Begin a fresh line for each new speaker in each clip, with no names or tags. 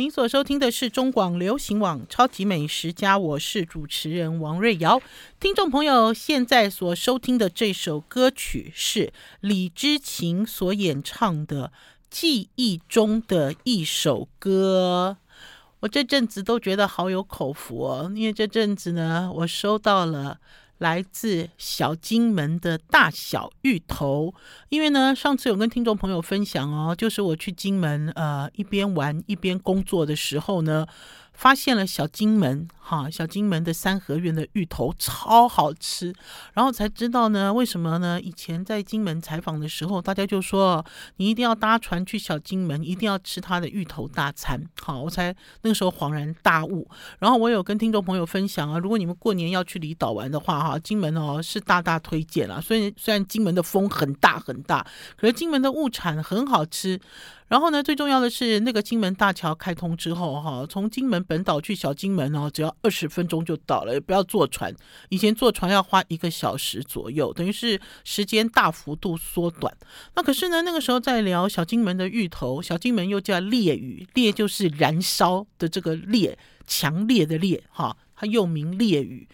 您所收听的是中广流行网《超级美食家》，我是主持人王瑞瑶。听众朋友，现在所收听的这首歌曲是李芝琴所演唱的《记忆中的一首歌》。我这阵子都觉得好有口福哦，因为这阵子呢，我收到了。来自小金门的大小芋头，因为呢，上次有跟听众朋友分享哦，就是我去金门，呃，一边玩一边工作的时候呢。发现了小金门哈，小金门的三合院的芋头超好吃，然后才知道呢，为什么呢？以前在金门采访的时候，大家就说你一定要搭船去小金门，一定要吃他的芋头大餐。好，我才那个时候恍然大悟。然后我有跟听众朋友分享啊，如果你们过年要去离岛玩的话，哈，金门哦是大大推荐了。虽然虽然金门的风很大很大，可是金门的物产很好吃。然后呢，最重要的是那个金门大桥开通之后，哈，从金门本岛去小金门哦，只要二十分钟就到了，也不要坐船。以前坐船要花一个小时左右，等于是时间大幅度缩短。那可是呢，那个时候在聊小金门的芋头，小金门又叫烈屿，烈就是燃烧的这个烈，强烈的烈，哈，它又名烈屿。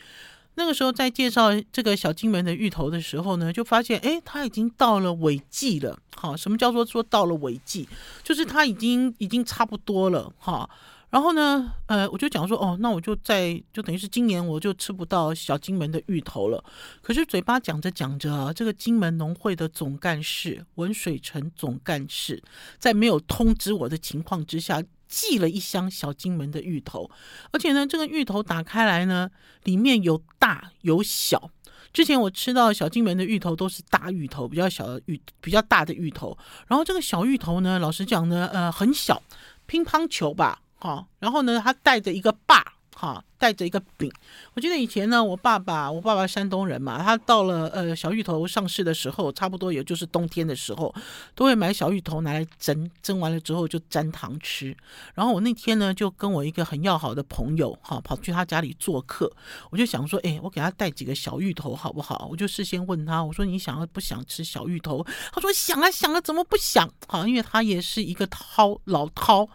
那个时候在介绍这个小金门的芋头的时候呢，就发现，哎，它已经到了尾季了。好，什么叫做说到了尾季？就是它已经已经差不多了。哈，然后呢，呃，我就讲说，哦，那我就在就等于是今年我就吃不到小金门的芋头了。可是嘴巴讲着讲着啊，这个金门农会的总干事文水成总干事在没有通知我的情况之下。寄了一箱小金门的芋头，而且呢，这个芋头打开来呢，里面有大有小。之前我吃到小金门的芋头都是大芋头，比较小的芋，比较大的芋头。然后这个小芋头呢，老实讲呢，呃，很小，乒乓球吧，哈。然后呢，它带着一个把。哈，带着一个饼。我记得以前呢，我爸爸，我爸爸山东人嘛，他到了呃小芋头上市的时候，差不多也就是冬天的时候，都会买小芋头拿来蒸，蒸完了之后就沾糖吃。然后我那天呢，就跟我一个很要好的朋友哈，跑去他家里做客，我就想说，哎，我给他带几个小芋头好不好？我就事先问他，我说你想要不想吃小芋头？他说想啊想啊，怎么不想？好，因为他也是一个涛老涛。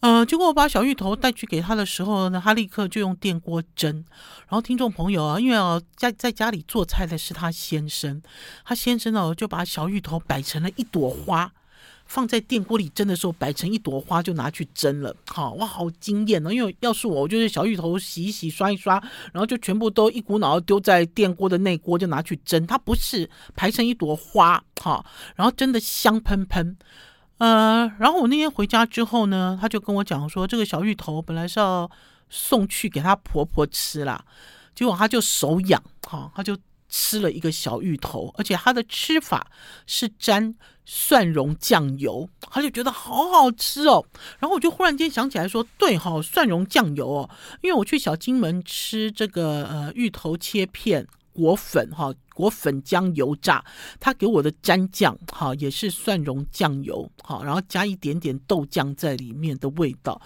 呃，结果我把小芋头带去给他的时候呢，他立刻就用电锅蒸。然后听众朋友啊，因为啊在在家里做菜的是他先生，他先生呢就把小芋头摆成了一朵花，放在电锅里蒸的时候摆成一朵花就拿去蒸了。好，哇，好惊艳哦！因为要是我，我就是小芋头洗一洗、刷一刷，然后就全部都一股脑丢在电锅的内锅就拿去蒸。它不是排成一朵花，好，然后蒸的香喷喷。呃，然后我那天回家之后呢，他就跟我讲说，这个小芋头本来是要送去给他婆婆吃啦，结果他就手痒，哈、他就吃了一个小芋头，而且他的吃法是沾蒜蓉酱油，他就觉得好好吃哦。然后我就忽然间想起来说，对哈、哦，蒜蓉酱油哦，因为我去小金门吃这个呃芋头切片。果粉哈，果粉浆油炸，他给我的蘸酱哈也是蒜蓉酱油哈，然后加一点点豆酱在里面的味道。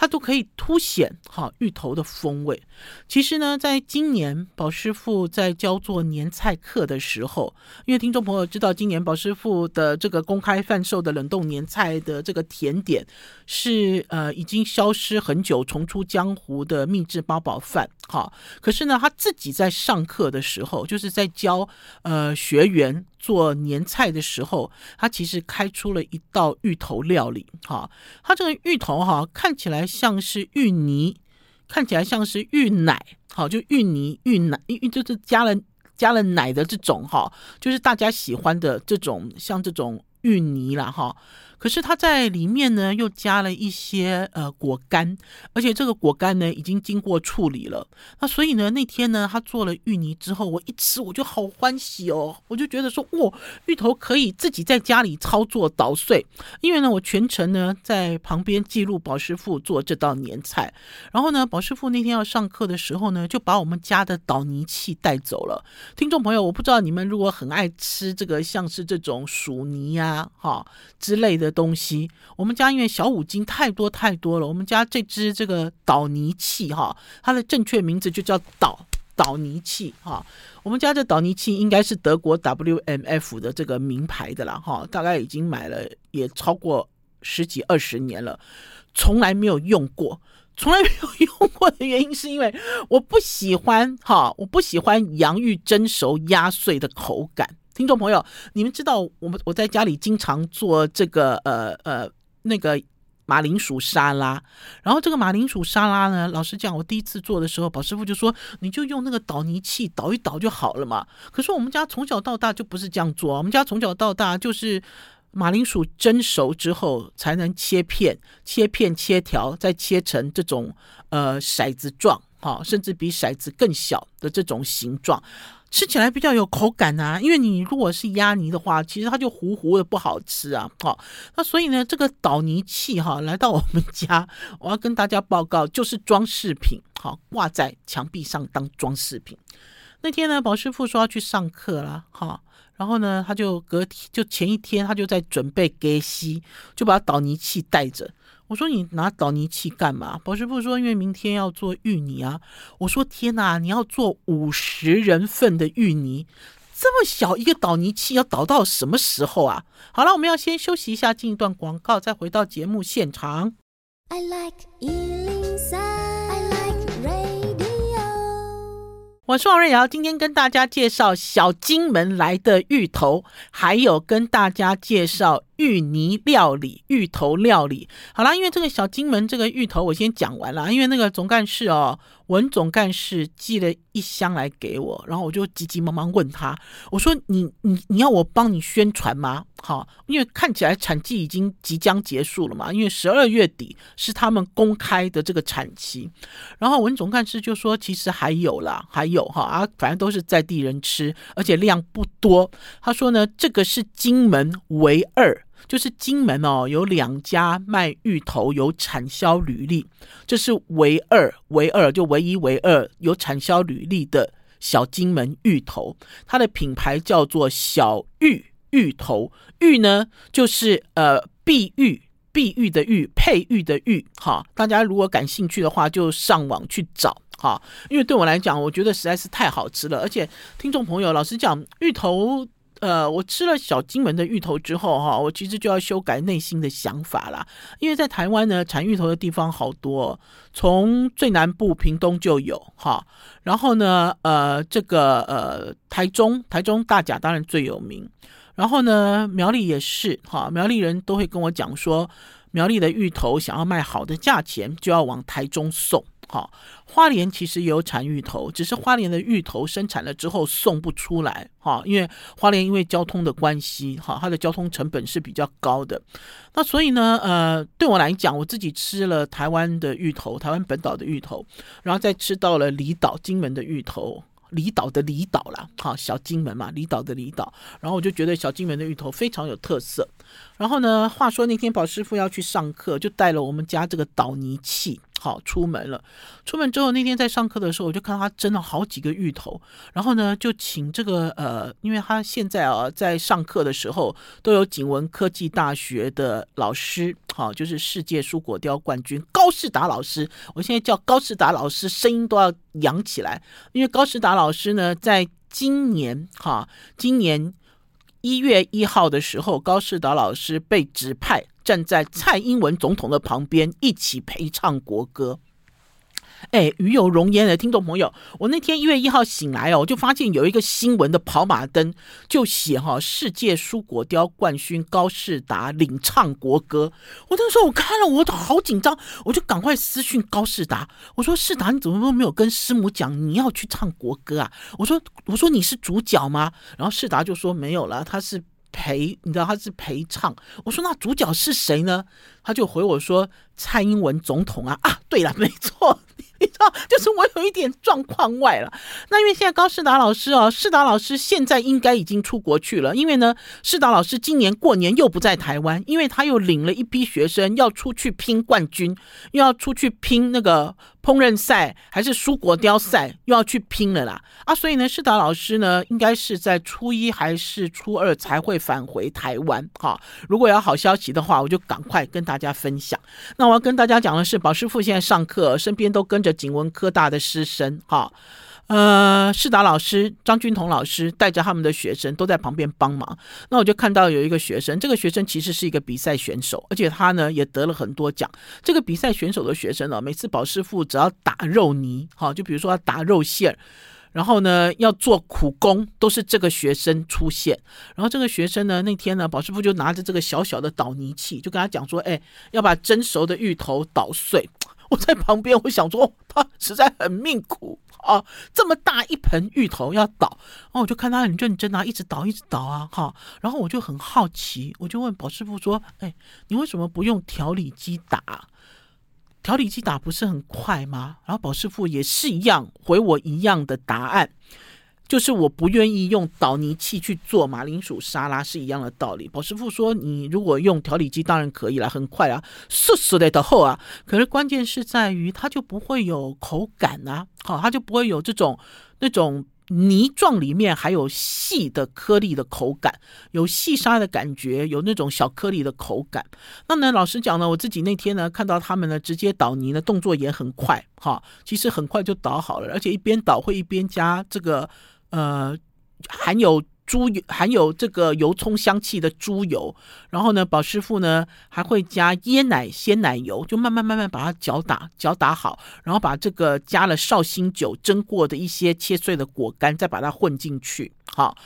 它都可以凸显哈芋头的风味。其实呢，在今年宝师傅在教做年菜课的时候，因为听众朋友知道，今年宝师傅的这个公开贩售的冷冻年菜的这个甜点是呃已经消失很久、重出江湖的秘制八宝饭。哈，可是呢，他自己在上课的时候，就是在教呃学员。做年菜的时候，他其实开出了一道芋头料理。哈，他这个芋头哈，看起来像是芋泥，看起来像是芋奶。好，就芋泥、芋奶，芋就是加了加了奶的这种哈，就是大家喜欢的这种，像这种芋泥啦哈。可是它在里面呢又加了一些呃果干，而且这个果干呢已经经过处理了。那所以呢那天呢他做了芋泥之后，我一吃我就好欢喜哦，我就觉得说哇，芋头可以自己在家里操作捣碎。因为呢我全程呢在旁边记录宝师傅做这道年菜，然后呢宝师傅那天要上课的时候呢就把我们家的捣泥器带走了。听众朋友，我不知道你们如果很爱吃这个像是这种薯泥呀哈之类的东西，我们家因为小五金太多太多了，我们家这只这个捣泥器哈，它的正确名字就叫捣捣泥器哈。我们家这捣泥器应该是德国 WMF 的这个名牌的了哈，大概已经买了也超过十几二十年了，从来没有用过。从来没有用过的原因是因为我不喜欢哈，我不喜欢洋芋蒸熟压碎的口感。听众朋友，你们知道我们我在家里经常做这个呃呃那个马铃薯沙拉，然后这个马铃薯沙拉呢，老实讲，我第一次做的时候，宝师傅就说你就用那个捣泥器捣一捣就好了嘛。可是我们家从小到大就不是这样做，我们家从小到大就是。马铃薯蒸熟之后才能切片、切片、切条，再切成这种呃骰子状，哈，甚至比骰子更小的这种形状，吃起来比较有口感啊。因为你如果是压泥的话，其实它就糊糊的，不好吃啊。好，那所以呢，这个捣泥器哈来到我们家，我要跟大家报告，就是装饰品，好挂在墙壁上当装饰品。那天呢，宝师傅说要去上课了，哈。然后呢，他就隔天就前一天，他就在准备给西，就把捣泥器带着。我说：“你拿捣泥器干嘛？”保师傅说：“因为明天要做芋泥啊。”我说：“天哪，你要做五十人份的芋泥，这么小一个捣泥器要捣到什么时候啊？”好了，我们要先休息一下，进一段广告，再回到节目现场。I like 我是王瑞瑶，今天跟大家介绍小金门来的芋头，还有跟大家介绍芋泥料理、芋头料理。好啦，因为这个小金门这个芋头我先讲完了，因为那个总干事哦。文总干事寄了一箱来给我，然后我就急急忙忙问他，我说你：“你你要我帮你宣传吗？好，因为看起来产季已经即将结束了嘛，因为十二月底是他们公开的这个产期。”然后文总干事就说：“其实还有啦，还有哈啊，反正都是在地人吃，而且量不多。”他说呢，这个是金门唯二。就是金门哦，有两家卖芋头有产销履历，这是唯二、唯二就唯一、唯二有产销履历的小金门芋头，它的品牌叫做小玉芋头。玉呢，就是呃碧玉、碧玉的玉，佩玉的玉。哈，大家如果感兴趣的话，就上网去找哈。因为对我来讲，我觉得实在是太好吃了，而且听众朋友，老实讲，芋头。呃，我吃了小金门的芋头之后，哈，我其实就要修改内心的想法啦。因为在台湾呢，产芋头的地方好多，从最南部屏东就有，哈，然后呢，呃，这个呃，台中，台中大甲当然最有名，然后呢，苗栗也是，哈，苗栗人都会跟我讲说，苗栗的芋头想要卖好的价钱，就要往台中送。好，花莲其实也有产芋头，只是花莲的芋头生产了之后送不出来，哈，因为花莲因为交通的关系，哈，它的交通成本是比较高的。那所以呢，呃，对我来讲，我自己吃了台湾的芋头，台湾本岛的芋头，然后再吃到了离岛金门的芋头，离岛的离岛啦，好，小金门嘛，离岛的离岛，然后我就觉得小金门的芋头非常有特色。然后呢，话说那天宝师傅要去上课，就带了我们家这个捣泥器。好，出门了。出门之后，那天在上课的时候，我就看到他蒸了好几个芋头。然后呢，就请这个呃，因为他现在啊，在上课的时候都有景文科技大学的老师，好，就是世界蔬果雕冠军高世达老师。我现在叫高世达老师，声音都要扬起来，因为高世达老师呢，在今年哈，今年一月一号的时候，高士达老师被指派。站在蔡英文总统的旁边，一起陪唱国歌。哎，与有荣焉的听众朋友，我那天一月一号醒来哦，我就发现有一个新闻的跑马灯，就写哈世界蔬果雕冠军高世达领唱国歌。我那时候我看了，我都好紧张，我就赶快私讯高世达，我说世达，你怎么都没有跟师母讲你要去唱国歌啊？我说我说你是主角吗？然后世达就说没有了，他是。陪，你知道他是陪唱。我说那主角是谁呢？他就回我说蔡英文总统啊啊，对了，没错。你知道，就是我有一点状况外了。那因为现在高世达老师哦，世达老师现在应该已经出国去了。因为呢，世达老师今年过年又不在台湾，因为他又领了一批学生要出去拼冠军，又要出去拼那个烹饪赛，还是蔬果雕赛，又要去拼了啦。啊，所以呢，世达老师呢，应该是在初一还是初二才会返回台湾。哈，如果有好消息的话，我就赶快跟大家分享。那我要跟大家讲的是，宝师傅现在上课，身边都跟着。景文科大的师生，哈，呃，世达老师、张君彤老师带着他们的学生都在旁边帮忙。那我就看到有一个学生，这个学生其实是一个比赛选手，而且他呢也得了很多奖。这个比赛选手的学生呢，每次保师傅只要打肉泥，哈，就比如说要打肉馅。然后呢，要做苦工，都是这个学生出现。然后这个学生呢，那天呢，保师傅就拿着这个小小的捣泥器，就跟他讲说：“哎，要把蒸熟的芋头捣碎。”我在旁边，我想说，他实在很命苦哦，这么大一盆芋头要倒，然后我就看他很认真啊，一直倒，一直倒啊，哈。然后我就很好奇，我就问宝师傅说：“哎，你为什么不用调理机打？”调理机打不是很快吗？然后宝师傅也是一样回我一样的答案，就是我不愿意用捣泥器去做马铃薯沙拉是一样的道理。宝师傅说，你如果用调理机当然可以了，很快啊，嗖嗖的的后啊，可是关键是在于它就不会有口感啊，好，它就不会有这种那种。泥状里面还有细的颗粒的口感，有细沙的感觉，有那种小颗粒的口感。那呢，老实讲呢，我自己那天呢看到他们呢直接捣泥呢，动作也很快哈，其实很快就捣好了，而且一边捣会一边加这个呃含有。猪油含有这个油葱香气的猪油，然后呢，宝师傅呢还会加椰奶鲜奶油，就慢慢慢慢把它搅打搅打好，然后把这个加了绍兴酒蒸过的一些切碎的果干再把它混进去，好。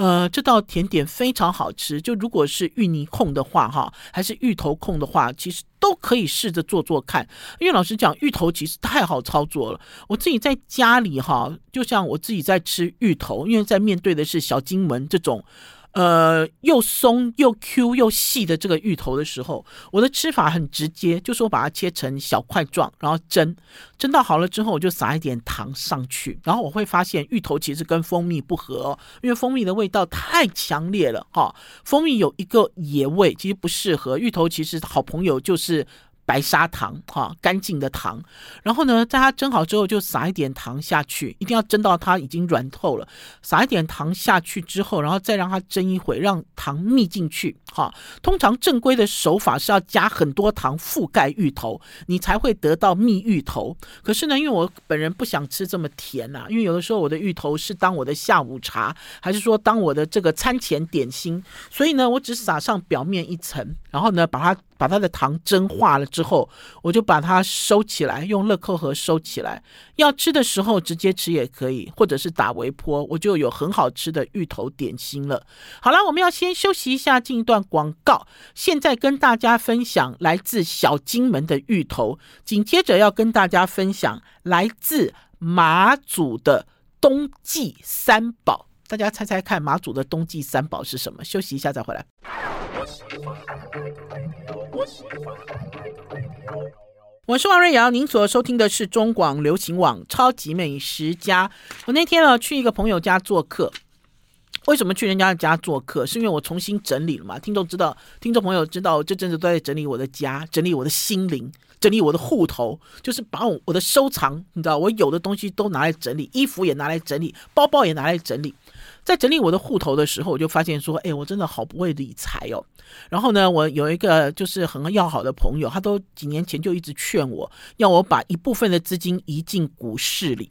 呃，这道甜点非常好吃。就如果是芋泥控的话，哈，还是芋头控的话，其实都可以试着做做看。因为老实讲，芋头其实太好操作了。我自己在家里哈，就像我自己在吃芋头，因为在面对的是小金门这种。呃，又松又 Q 又细的这个芋头的时候，我的吃法很直接，就是我把它切成小块状，然后蒸，蒸到好了之后，我就撒一点糖上去，然后我会发现芋头其实跟蜂蜜不合，因为蜂蜜的味道太强烈了哈，蜂蜜有一个野味，其实不适合。芋头其实好朋友就是。白砂糖，哈，干净的糖。然后呢，在它蒸好之后，就撒一点糖下去，一定要蒸到它已经软透了。撒一点糖下去之后，然后再让它蒸一会，让糖密进去，哈。通常正规的手法是要加很多糖覆盖芋头，你才会得到蜜芋头。可是呢，因为我本人不想吃这么甜呐、因为有的时候我的芋头是当我的下午茶，还是说当我的这个餐前点心，所以呢，我只撒上表面一层，然后呢，把它。把它的糖蒸化了之，之后我就把它收起来，用乐扣盒收起来。要吃的时候直接吃也可以，或者是打微波，我就有很好吃的芋头点心了。好了，我们要先休息一下，进一段广告。现在跟大家分享来自小金门的芋头，紧接着要跟大家分享来自马祖的冬季三宝。大家猜猜看，马祖的冬季三宝是什么？休息一下再回来。我是王瑞瑶，您所收听的是中广流行网《超级美食家》。我那天呢去一个朋友家做客，为什么去人家家做客？是因为我重新整理了嘛？听众知道，听众朋友知道，这阵子都在整理我的家，整理我的心灵，整理我的户头，就是把我我的收藏，你知道，我有的东西都拿来整理，衣服也拿来整理，包包也拿来整理。在整理我的户头的时候，我就发现说，哎，我真的好不会理财哦。然后呢，我有一个就是很要好的朋友，他都几年前就一直劝我，要我把一部分的资金移进股市里。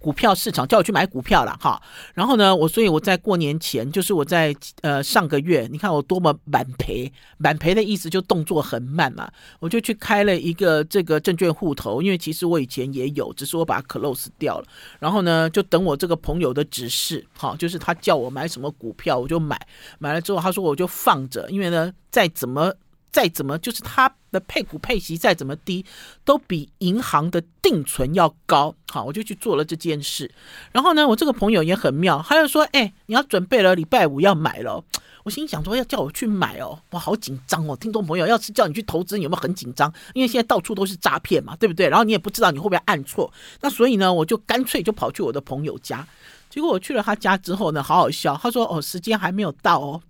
股票市场叫我去买股票了哈，然后呢，我所以我在过年前，就是我在呃上个月，你看我多么满赔，满赔的意思就动作很慢嘛，我就去开了一个这个证券户头，因为其实我以前也有，只是我把它 close 掉了，然后呢，就等我这个朋友的指示，好，就是他叫我买什么股票我就买，买了之后他说我就放着，因为呢再怎么。再怎么就是它的配股配息再怎么低，都比银行的定存要高。好，我就去做了这件事。然后呢，我这个朋友也很妙，他就说：“哎，你要准备了，礼拜五要买了。”我心想说：“要叫我去买哦，我好紧张哦。”听众朋友，要是叫你去投资，你有没有很紧张？因为现在到处都是诈骗嘛，对不对？然后你也不知道你会不会按错。那所以呢，我就干脆就跑去我的朋友家。结果我去了他家之后呢，好好笑。他说：“哦，时间还没有到哦。”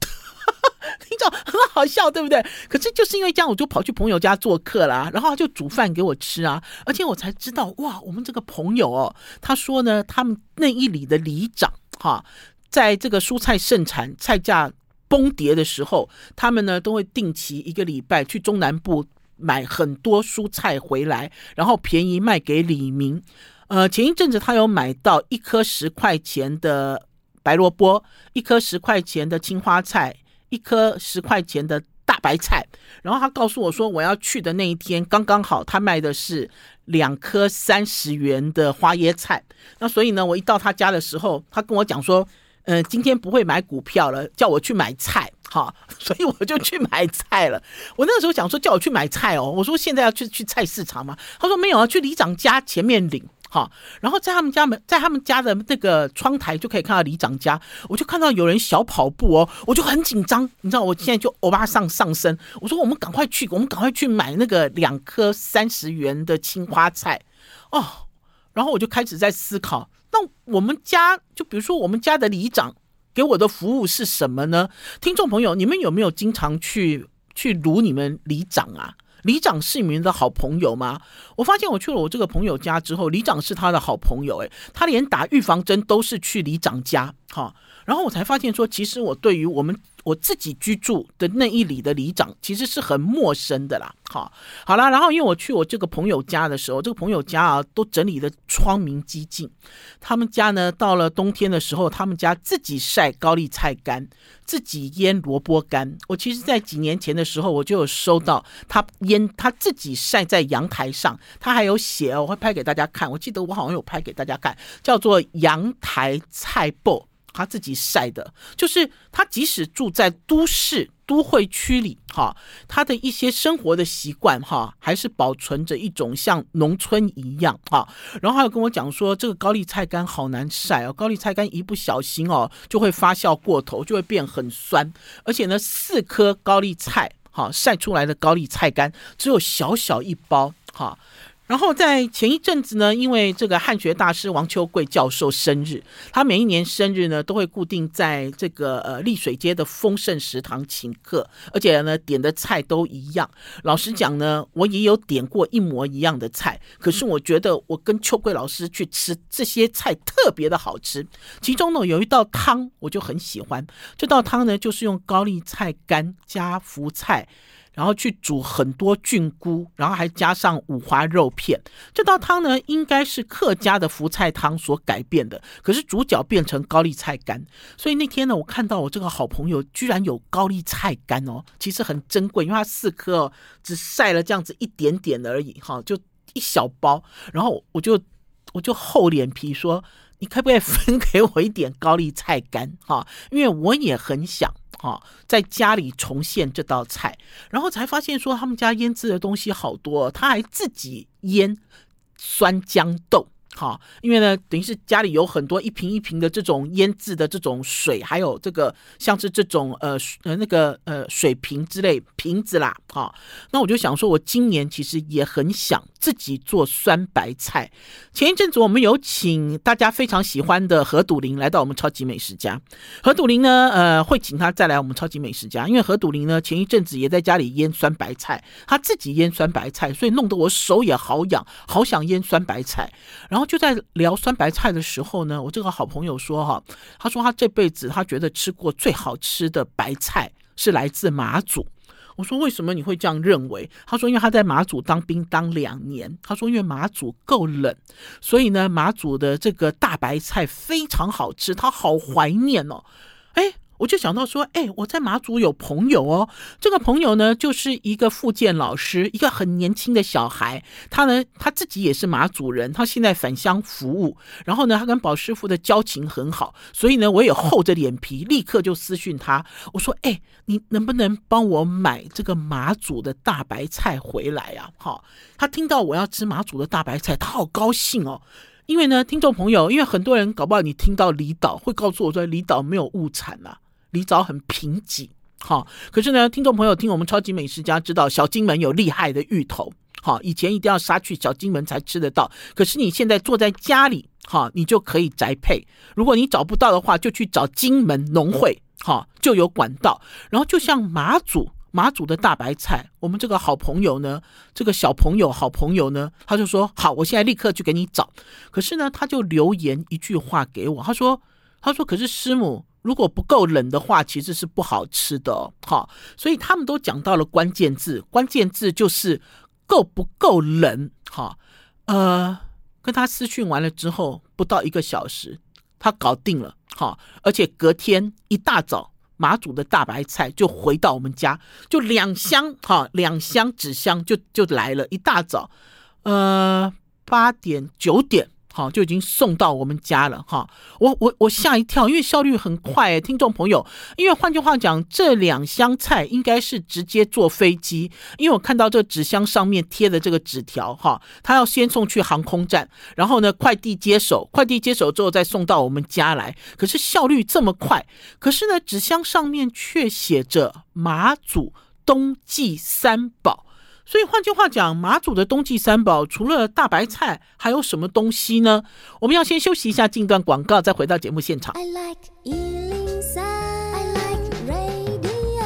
听着 很好笑，对不对？可是就是因为这样，我就跑去朋友家做客啦，然后他就煮饭给我吃啊，而且我才知道哇，我们这个朋友哦，他说呢，他们那一里的里长哈，在这个蔬菜盛产、菜价崩跌的时候，他们呢都会定期一个礼拜去中南部买很多蔬菜回来，然后便宜卖给李明。呃，前一阵子他有买到一颗十块钱的白萝卜，一颗十块钱的青花菜。一颗十块钱的大白菜，然后他告诉我说，我要去的那一天刚刚好，他卖的是两颗三十元的花椰菜。那所以呢，我一到他家的时候，他跟我讲说，嗯、今天不会买股票了，叫我去买菜，哈，所以我就去买菜了。我那个时候想说，叫我去买菜哦，我说现在要去去菜市场吗？他说没有啊，去里长家前面领。好，然后在他们家门，在他们家的那个窗台就可以看到里长家，我就看到有人小跑步哦，我就很紧张，你知道，我现在就欧巴上上身，我说我们赶快去，我们赶快去买那个两颗三十元的青花菜哦，然后我就开始在思考，那我们家就比如说我们家的里长给我的服务是什么呢？听众朋友，你们有没有经常去去撸你们里长啊？里长是你们的好朋友吗？我发现我去了我这个朋友家之后，里长是他的好朋友，诶，他连打预防针都是去里长家，哈，然后我才发现说，其实我对于我们。我自己居住的那一里的里长其实是很陌生的啦，好，好啦，然后因为我去我这个朋友家的时候，这个朋友家啊都整理的窗明几净，他们家呢到了冬天的时候，他们家自己晒高丽菜干，自己腌萝卜干。我其实，在几年前的时候，我就有收到他腌他自己晒在阳台上，他还有写哦，我会拍给大家看。我记得我好像有拍给大家看，叫做阳台菜脯。他自己晒的，就是他即使住在都市都会区里，哈，他的一些生活的习惯，哈，还是保存着一种像农村一样，哈。然后还有跟我讲说，这个高丽菜干好难晒哦，高丽菜干一不小心哦，就会发酵过头，就会变很酸，而且呢，四颗高丽菜，哈，晒出来的高丽菜干只有小小一包，哈。然后在前一阵子呢，因为这个汉学大师王秋贵教授生日，他每一年生日呢都会固定在这个呃丽水街的丰盛食堂请客，而且呢点的菜都一样。老实讲呢，我也有点过一模一样的菜，可是我觉得我跟秋贵老师去吃这些菜特别的好吃。其中呢有一道汤我就很喜欢，这道汤呢就是用高丽菜干加福菜。然后去煮很多菌菇，然后还加上五花肉片。这道汤呢，应该是客家的福菜汤所改变的，可是主角变成高丽菜干。所以那天呢，我看到我这个好朋友居然有高丽菜干哦，其实很珍贵，因为它四颗，只晒了这样子一点点而已，哈，就一小包。然后我就我就厚脸皮说，你可不可以分给我一点高丽菜干？哈，因为我也很想。哈，在家里重现这道菜，然后才发现说他们家腌制的东西好多，他还自己腌酸豇豆。好，因为呢，等于是家里有很多一瓶一瓶的这种腌制的这种水，还有这个像是这种呃呃那个呃水瓶之类瓶子啦。好，那我就想说，我今年其实也很想自己做酸白菜。前一阵子我们有请大家非常喜欢的何笃林来到我们超级美食家。何笃林呢，呃，会请他再来我们超级美食家，因为何笃林呢前一阵子也在家里腌酸白菜，他自己腌酸白菜，所以弄得我手也好痒，好想腌酸白菜，然后。然后就在聊酸白菜的时候呢，我这个好朋友说哈，他说他这辈子他觉得吃过最好吃的白菜是来自马祖。我说为什么你会这样认为？他说因为他在马祖当兵当两年，他说因为马祖够冷，所以呢马祖的这个大白菜非常好吃，他好怀念哦。哎。我就想到说，哎，我在马祖有朋友哦。这个朋友呢，就是一个复健老师，一个很年轻的小孩。他呢，他自己也是马祖人，他现在返乡服务。然后呢，他跟宝师傅的交情很好，所以呢，我也厚着脸皮，立刻就私讯他，我说，哎，你能不能帮我买这个马祖的大白菜回来啊？好，他听到我要吃马祖的大白菜，他好高兴哦。因为呢，听众朋友，因为很多人搞不好你听到离岛会告诉我说，离岛没有物产、啊。离岛很贫瘠，好，可是呢，听众朋友听我们超级美食家知道，小金门有厉害的芋头，好，以前一定要杀去小金门才吃得到，可是你现在坐在家里，好，你就可以宅配。如果你找不到的话，就去找金门农会，好，就有管道。然后就像马祖，马祖的大白菜，我们这个好朋友呢，这个小朋友好朋友呢，他就说好，我现在立刻去给你找。可是呢，他就留言一句话给我，他说，他说，可是师母。如果不够冷的话，其实是不好吃的哦。好，所以他们都讲到了关键字，关键字就是够不够冷。好，呃，跟他私讯完了之后，不到一个小时，他搞定了。好，而且隔天一大早，马祖的大白菜就回到我们家，就两箱，哈，两箱纸箱就就来了。一大早，呃，八点九点。好，就已经送到我们家了哈。我我我吓一跳，因为效率很快诶，听众朋友。因为换句话讲，这两箱菜应该是直接坐飞机，因为我看到这纸箱上面贴的这个纸条哈，他要先送去航空站，然后呢，快递接手，快递接手之后再送到我们家来。可是效率这么快，可是呢，纸箱上面却写着马祖冬季三宝。所以换句话讲，马祖的冬季三宝除了大白菜，还有什么东西呢？我们要先休息一下，进段广告，再回到节目现场。I like 103, I like radio。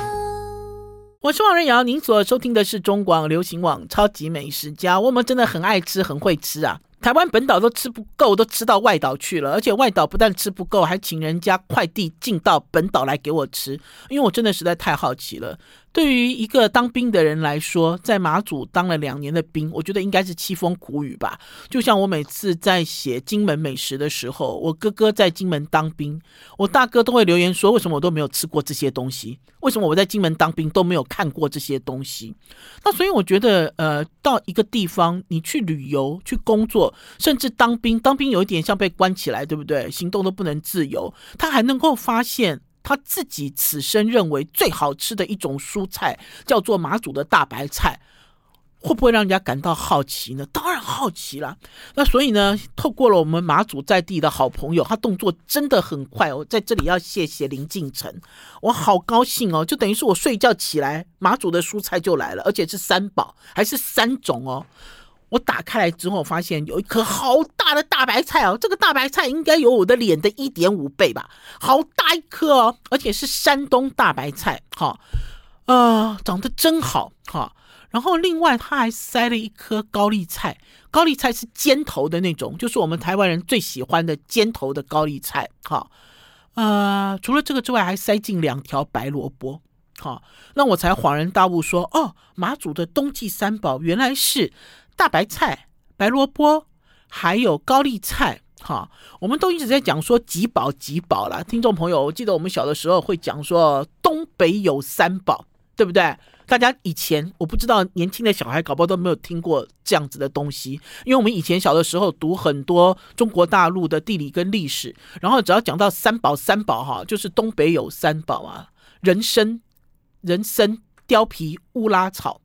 我是王瑞瑶，您所收听的是中广流行网《超级美食家》，我们真的很爱吃，很会吃啊。台湾本岛都吃不够，都吃到外岛去了，而且外岛不但吃不够，还请人家快递进到本岛来给我吃，因为我真的实在太好奇了。对于一个当兵的人来说，在马祖当了两年的兵，我觉得应该是凄风苦雨吧。就像我每次在写金门美食的时候，我哥哥在金门当兵，我大哥都会留言说：为什么我都没有吃过这些东西？为什么我在金门当兵都没有看过这些东西？那所以我觉得，呃，到一个地方你去旅游、去工作，甚至当兵，当兵有一点像被关起来，对不对？行动都不能自由，他还能够发现。他自己此生认为最好吃的一种蔬菜叫做马祖的大白菜，会不会让人家感到好奇呢？当然好奇了。那所以呢，透过了我们马祖在地的好朋友，他动作真的很快哦。在这里要谢谢林敬成，我好高兴哦，就等于是我睡觉起来，马祖的蔬菜就来了，而且是三宝，还是三种哦。我打开来之后，发现有一颗好大的大白菜哦，这个大白菜应该有我的脸的一点五倍吧，好大一颗哦，而且是山东大白菜，哈，呃，长得真好，哈。然后另外他还塞了一颗高丽菜，高丽菜是尖头的那种，就是我们台湾人最喜欢的尖头的高丽菜，哈。呃，除了这个之外，还塞进两条白萝卜，哈。那我才恍然大悟说，哦，马祖的冬季三宝原来是。大白菜、白萝卜，还有高丽菜，哈，我们都一直在讲说几宝几宝啦。听众朋友，我记得我们小的时候会讲说东北有三宝，对不对？大家以前我不知道年轻的小孩搞不好都没有听过这样子的东西，因为我们以前小的时候读很多中国大陆的地理跟历史，然后只要讲到三宝三宝哈，就是东北有三宝啊，人参、人参、貂皮、乌拉草，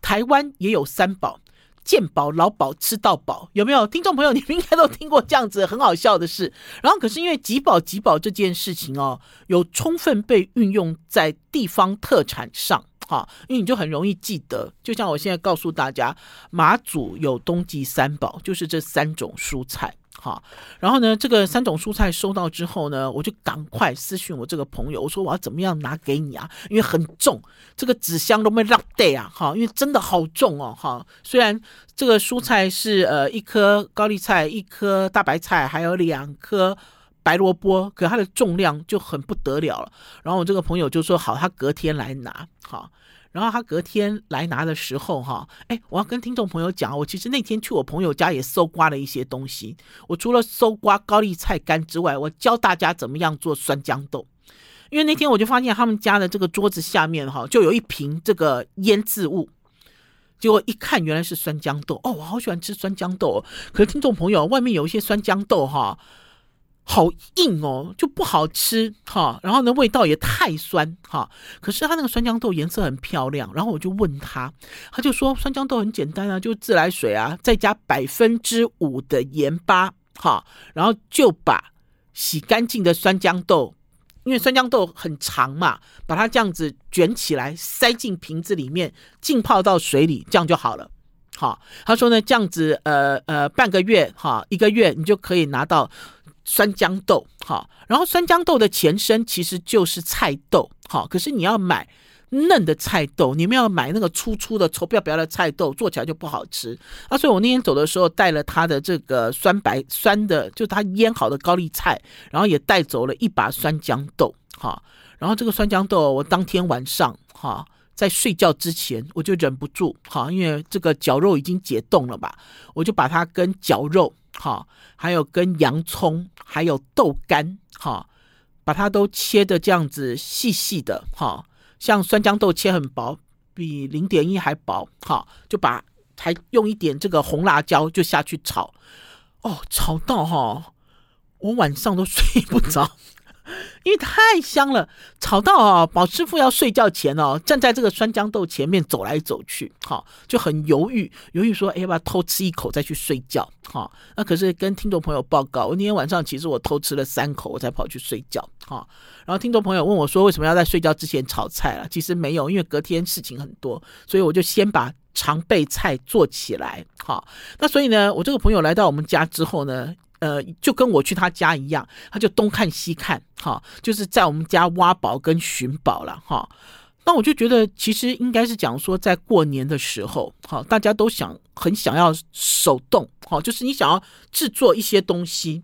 台湾也有三宝。见饱老宝吃到饱，有没有听众朋友？你们应该都听过这样子很好笑的事。然后，可是因为集宝集宝这件事情哦，有充分被运用在地方特产上。哈，因为你就很容易记得，就像我现在告诉大家，马祖有冬季三宝，就是这三种蔬菜。好，然后呢，这个三种蔬菜收到之后呢，我就赶快私讯我这个朋友，我说我要怎么样拿给你啊？因为很重，这个纸箱都没落地啊！哈，因为真的好重哦！哈，虽然这个蔬菜是呃一颗高丽菜，一颗大白菜，还有两颗白萝卜，可它的重量就很不得了了。然后我这个朋友就说好，他隔天来拿。好。然后他隔天来拿的时候，哈，哎，我要跟听众朋友讲，我其实那天去我朋友家也搜刮了一些东西。我除了搜刮高丽菜干之外，我教大家怎么样做酸豇豆。因为那天我就发现他们家的这个桌子下面哈，就有一瓶这个腌制物。结果一看，原来是酸豇豆哦！我好喜欢吃酸豇豆。可是听众朋友，外面有一些酸豇豆哈，好硬哦，就不好吃哈。然后呢，味道也太酸哈。可是他那个酸豇豆颜色很漂亮。然后我就问他，他就说酸豇豆很简单啊，就自来水啊，再加百分之五的盐巴哈，然后就把洗干净的酸豇豆。因为酸豇豆很长嘛，把它这样子卷起来，塞进瓶子里面，浸泡到水里，这样就好了。好，他说呢，这样子，呃呃，半个月哈，一个月，你就可以拿到酸豇豆。好，然后酸豇豆的前身其实就是菜豆。好，可是你要买。嫩的菜豆，你们要买那个粗粗的、稠表表的菜豆，做起来就不好吃啊。所以我那天走的时候带了他的这个酸白酸的，就他腌好的高丽菜，然后也带走了一把酸豇豆，哈。然后这个酸豇豆，我当天晚上哈，在睡觉之前我就忍不住哈，因为这个绞肉已经解冻了吧，我就把它跟绞肉哈，还有跟洋葱，还有豆干哈，把它都切的这样子细细的哈。像酸豇豆切很薄，比零点一还薄，好，就把还用一点这个红辣椒就下去炒，哦，炒到哈，我晚上都睡不着。因为太香了，炒到啊，宝师傅要睡觉前哦，站在这个酸豇豆前面走来走去，哈，就很犹豫，犹豫说，哎，要不要偷吃一口再去睡觉？哈，那可是跟听众朋友报告，我那天晚上其实我偷吃了三口，我才跑去睡觉，哈。然后听众朋友问我说，为什么要在睡觉之前炒菜啊？其实没有，因为隔天事情很多，所以我就先把常备菜做起来，哈。那所以呢，我这个朋友来到我们家之后呢。呃，就跟我去他家一样，他就东看西看，哈，就是在我们家挖宝跟寻宝了，哈。那我就觉得，其实应该是讲说，在过年的时候，哈，大家都想很想要手动，哈，就是你想要制作一些东西，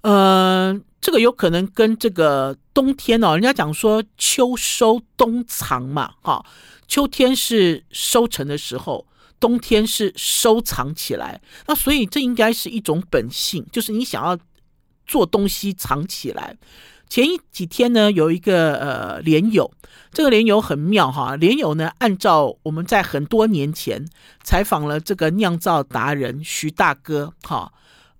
呃，这个有可能跟这个冬天哦，人家讲说秋收冬藏嘛，哈，秋天是收成的时候。冬天是收藏起来，那所以这应该是一种本性，就是你想要做东西藏起来。前一几天呢，有一个呃莲友，这个莲友很妙哈，莲友呢按照我们在很多年前采访了这个酿造达人徐大哥哈，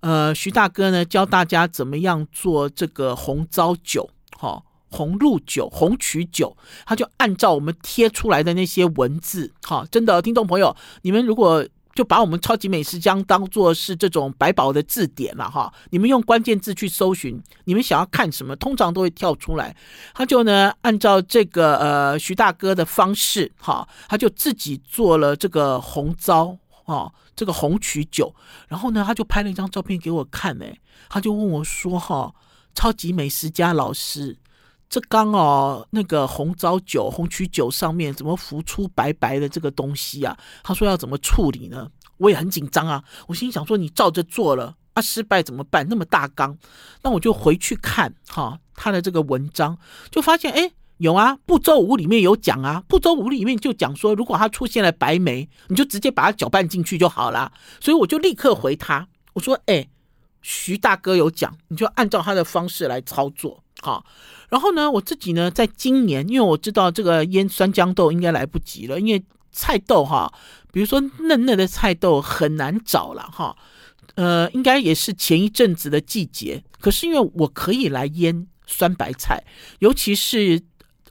呃徐大哥呢教大家怎么样做这个红糟酒哈。红露酒、红曲酒，他就按照我们贴出来的那些文字，哈，真的，听众朋友，你们如果就把我们超级美食家当做是这种百宝的字典了，哈，你们用关键字去搜寻，你们想要看什么，通常都会跳出来。他就呢，按照这个呃徐大哥的方式，哈，他就自己做了这个红糟，哈，这个红曲酒，然后呢，他就拍了一张照片给我看，哎，他就问我说，哈，超级美食家老师。这缸哦，那个红糟酒、红曲酒上面怎么浮出白白的这个东西啊？他说要怎么处理呢？我也很紧张啊。我心想说，你照着做了啊，失败怎么办？那么大缸，那我就回去看哈他的这个文章，就发现哎有啊，步骤五里面有讲啊，步骤五里面就讲说，如果它出现了白霉，你就直接把它搅拌进去就好了。所以我就立刻回他，我说哎，徐大哥有讲，你就按照他的方式来操作，好。然后呢，我自己呢，在今年，因为我知道这个腌酸豇豆应该来不及了，因为菜豆哈，比如说嫩嫩的菜豆很难找了哈，呃，应该也是前一阵子的季节。可是因为我可以来腌酸白菜，尤其是。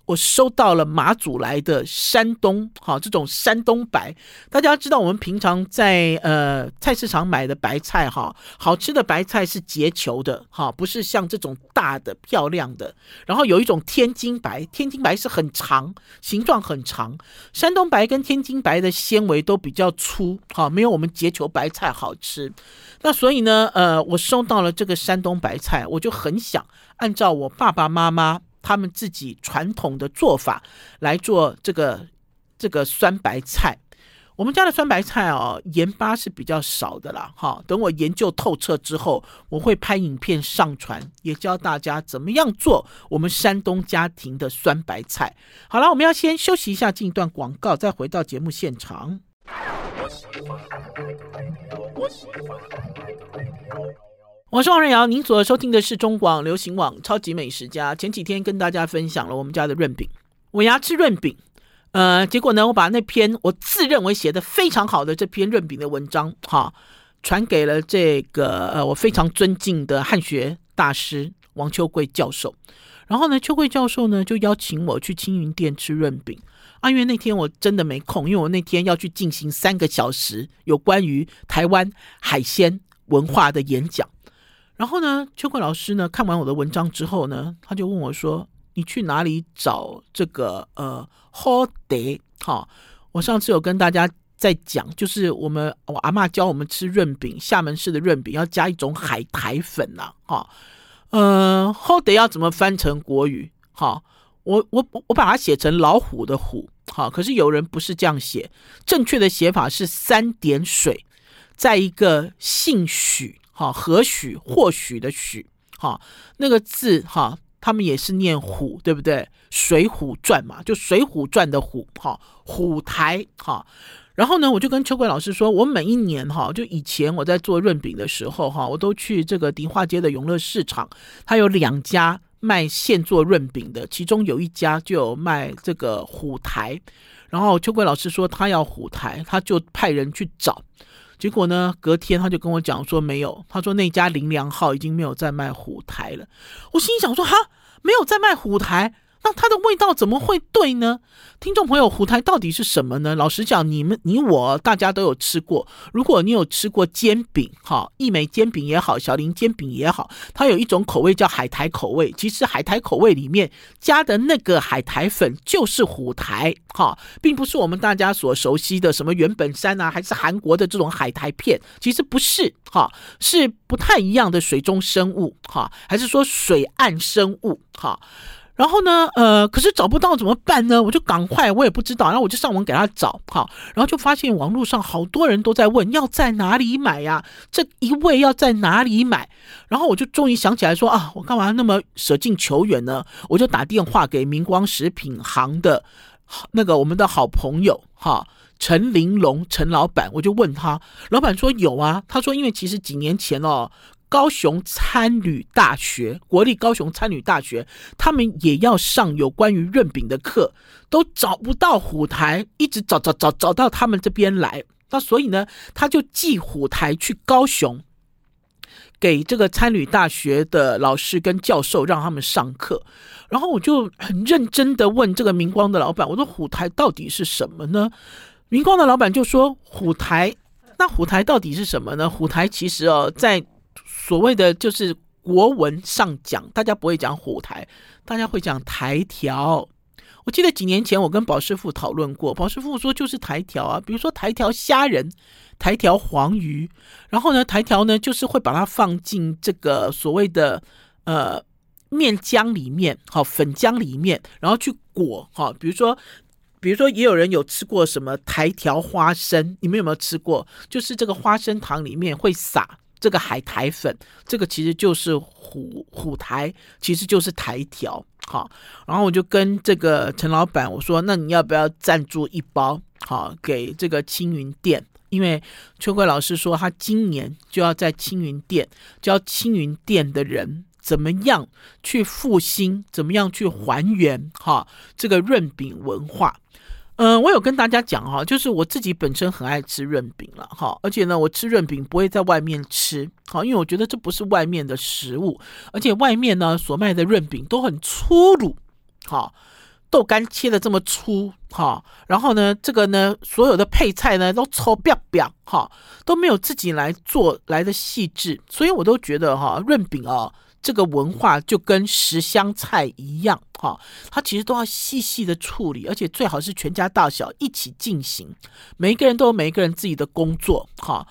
我收到了马祖来的山东，哈，这种山东白，大家知道我们平常在呃菜市场买的白菜，哈，好吃的白菜是结球的，哈，不是像这种大的漂亮的。然后有一种天津白，天津白是很长，形状很长。山东白跟天津白的纤维都比较粗，哈，没有我们结球白菜好吃。那所以呢，呃，我收到了这个山东白菜，我就很想按照我爸爸妈妈。他们自己传统的做法来做这个这个酸白菜。我们家的酸白菜哦，盐巴是比较少的啦。哈，等我研究透彻之后，我会拍影片上传，也教大家怎么样做我们山东家庭的酸白菜。好了，我们要先休息一下，进一段广告，再回到节目现场。我是王瑞瑶，您所收听的是中广流行网《超级美食家》。前几天跟大家分享了我们家的润饼，我牙吃润饼，呃，结果呢，我把那篇我自认为写的非常好的这篇润饼的文章，哈，传给了这个呃我非常尊敬的汉学大师王秋桂教授。然后呢，秋桂教授呢就邀请我去青云店吃润饼。啊，因为那天我真的没空，因为我那天要去进行三个小时有关于台湾海鲜文化的演讲。然后呢，秋桂老师呢看完我的文章之后呢，他就问我说：“你去哪里找这个呃好茶？哈，我上次有跟大家在讲，就是我们我阿嬷教我们吃润饼，厦门式的润饼要加一种海苔粉呐，哈，呃，好茶要怎么翻成国语？哈，我我我把它写成老虎的虎，哈，可是有人不是这样写，正确的写法是三点水，在一个姓许。”好，何许或许的许，哈，那个字哈，他们也是念虎，对不对？《水浒传》嘛，就《水浒传》的虎，哈，虎台，哈。然后呢，我就跟秋桂老师说，我每一年哈，就以前我在做润饼的时候哈，我都去这个迪化街的永乐市场，他有两家卖现做润饼的，其中有一家就有卖这个虎台。然后秋桂老师说他要虎台，他就派人去找。结果呢，隔天他就跟我讲说没有，他说那家林良号已经没有在卖虎台了。我心想说哈，没有在卖虎台。那它的味道怎么会对呢？听众朋友，虎台到底是什么呢？老实讲，你们、你我大家都有吃过。如果你有吃过煎饼，哈，一美煎饼也好，小林煎饼也好，它有一种口味叫海苔口味。其实海苔口味里面加的那个海苔粉就是虎台，哈，并不是我们大家所熟悉的什么原本山啊，还是韩国的这种海苔片。其实不是，哈，是不太一样的水中生物，哈，还是说水岸生物，哈。然后呢，呃，可是找不到怎么办呢？我就赶快，我也不知道，然后我就上网给他找，好，然后就发现网络上好多人都在问要在哪里买呀？这一味要在哪里买？然后我就终于想起来说啊，我干嘛那么舍近求远呢？我就打电话给明光食品行的那个我们的好朋友哈，陈玲珑陈老板，我就问他，老板说有啊，他说因为其实几年前哦。高雄参旅大学，国立高雄参旅大学，他们也要上有关于润饼的课，都找不到虎台，一直找找找找到他们这边来，那所以呢，他就寄虎台去高雄，给这个参旅大学的老师跟教授让他们上课，然后我就很认真的问这个明光的老板，我说虎台到底是什么呢？明光的老板就说虎台，那虎台到底是什么呢？虎台其实哦，在所谓的就是国文上讲，大家不会讲虎台，大家会讲台条。我记得几年前我跟宝师傅讨论过，宝师傅说就是台条啊，比如说台条虾仁、台条黄鱼，然后呢，台条呢就是会把它放进这个所谓的呃面浆里面，好粉浆里面，然后去裹，哈，比如说比如说也有人有吃过什么台条花生，你们有没有吃过？就是这个花生糖里面会撒。这个海苔粉，这个其实就是虎虎台，其实就是台条，好，然后我就跟这个陈老板我说，那你要不要赞助一包，好，给这个青云店，因为秋桂老师说他今年就要在青云店教青云店的人怎么样去复兴，怎么样去还原，哈，这个润饼文化。嗯、我有跟大家讲哈，就是我自己本身很爱吃润饼了哈，而且呢，我吃润饼不会在外面吃，好，因为我觉得这不是外面的食物，而且外面呢所卖的润饼都很粗鲁，哈，豆干切的这么粗，哈，然后呢，这个呢，所有的配菜呢都粗粑粑，哈，都没有自己来做来的细致，所以我都觉得哈，润饼啊。这个文化就跟十香菜一样，哈，它其实都要细细的处理，而且最好是全家大小一起进行，每一个人都有每一个人自己的工作，哈，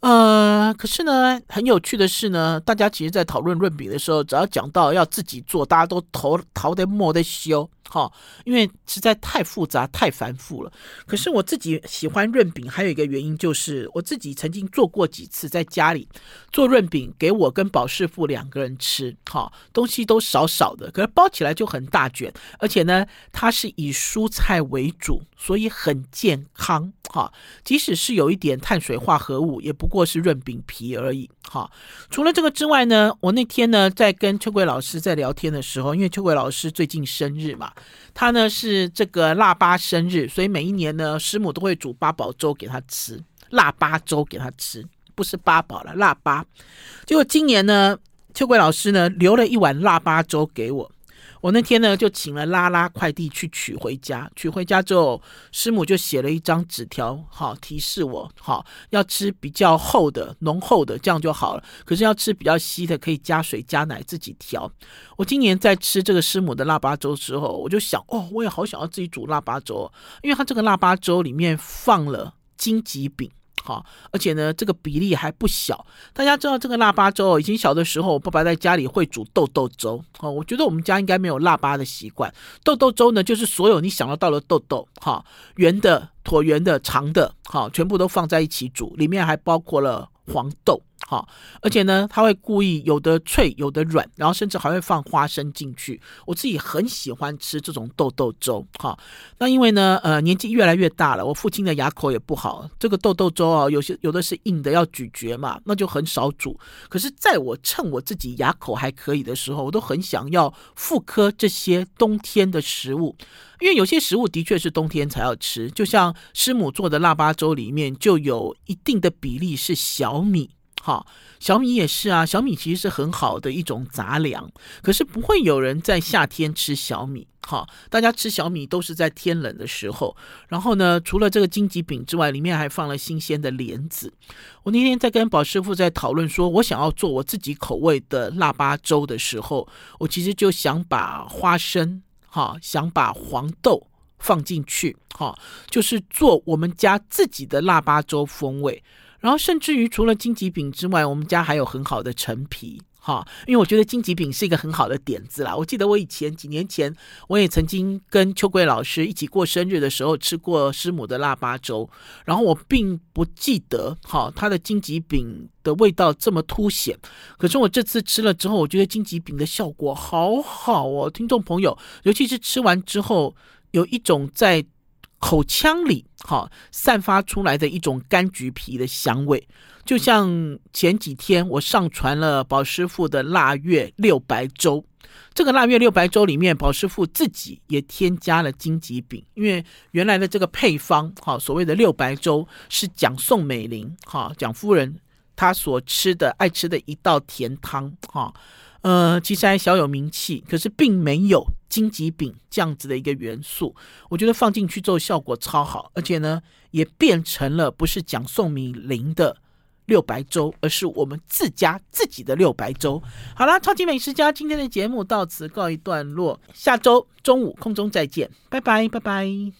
呃，可是呢，很有趣的是呢，大家其实，在讨论润饼的时候，只要讲到要自己做，大家都头头的摸的修，哈，因为实在太复杂、太繁复了。可是我自己喜欢润饼，还有一个原因就是我自己曾经做过几次，在家里做润饼给我跟宝师傅两个人吃，哈，东西都少少的，可是包起来就很大卷，而且呢，它是以蔬菜为主，所以很健康，哈，即使是有一点碳水化合物，也不过是润饼皮而已，哈。除了这个之外呢，我那天呢在跟秋桂老师在聊天的时候，因为秋桂老师最近生日嘛。他呢是这个腊八生日，所以每一年呢师母都会煮八宝粥给他吃，腊八粥给他吃，不是八宝了，腊八。结果今年呢，秋桂老师呢留了一碗腊八粥给我。我那天呢就请了拉拉快递去取回家，取回家之后，师母就写了一张纸条，好提示我，好要吃比较厚的、浓厚的，这样就好了。可是要吃比较稀的，可以加水加奶自己调。我今年在吃这个师母的腊八粥之后，我就想，哦，我也好想要自己煮腊八粥，因为它这个腊八粥里面放了金桔饼。好，而且呢，这个比例还不小。大家知道这个腊八粥，以前小的时候，我爸爸在家里会煮豆豆粥。好，我觉得我们家应该没有腊八的习惯。豆豆粥呢，就是所有你想得到的豆豆，哈，圆的、椭圆的、长的，哈，全部都放在一起煮，里面还包括了黄豆。好，而且呢，他会故意有的脆，有的软，然后甚至还会放花生进去。我自己很喜欢吃这种豆豆粥。哈，那因为呢，呃，年纪越来越大了，我父亲的牙口也不好，这个豆豆粥啊，有些有的是硬的，要咀嚼嘛，那就很少煮。可是，在我趁我自己牙口还可以的时候，我都很想要复刻这些冬天的食物，因为有些食物的确是冬天才要吃，就像师母做的腊八粥里面就有一定的比例是小米。好，小米也是啊。小米其实是很好的一种杂粮，可是不会有人在夏天吃小米。好，大家吃小米都是在天冷的时候。然后呢，除了这个金桔饼之外，里面还放了新鲜的莲子。我那天在跟宝师傅在讨论，说我想要做我自己口味的腊八粥的时候，我其实就想把花生，哈，想把黄豆放进去，哈，就是做我们家自己的腊八粥风味。然后甚至于除了金桔饼之外，我们家还有很好的陈皮，哈，因为我觉得金桔饼是一个很好的点子啦。我记得我以前几年前，我也曾经跟秋桂老师一起过生日的时候吃过师母的腊八粥，然后我并不记得，哈，它的金桔饼的味道这么凸显。可是我这次吃了之后，我觉得金桔饼的效果好好哦，听众朋友，尤其是吃完之后，有一种在。口腔里，哈，散发出来的一种柑橘皮的香味，就像前几天我上传了宝师傅的腊月六白粥。这个腊月六白粥里面，宝师傅自己也添加了金桔饼，因为原来的这个配方，哈，所谓的六白粥是蒋宋美龄，哈，蒋夫人她所吃的爱吃的一道甜汤，哈。呃，其实还小有名气，可是并没有金桔饼这样子的一个元素。我觉得放进去之后效果超好，而且呢，也变成了不是讲宋美龄的六白粥，而是我们自家自己的六白粥。好啦，超级美食家今天的节目到此告一段落，下周中午空中再见，拜拜，拜拜。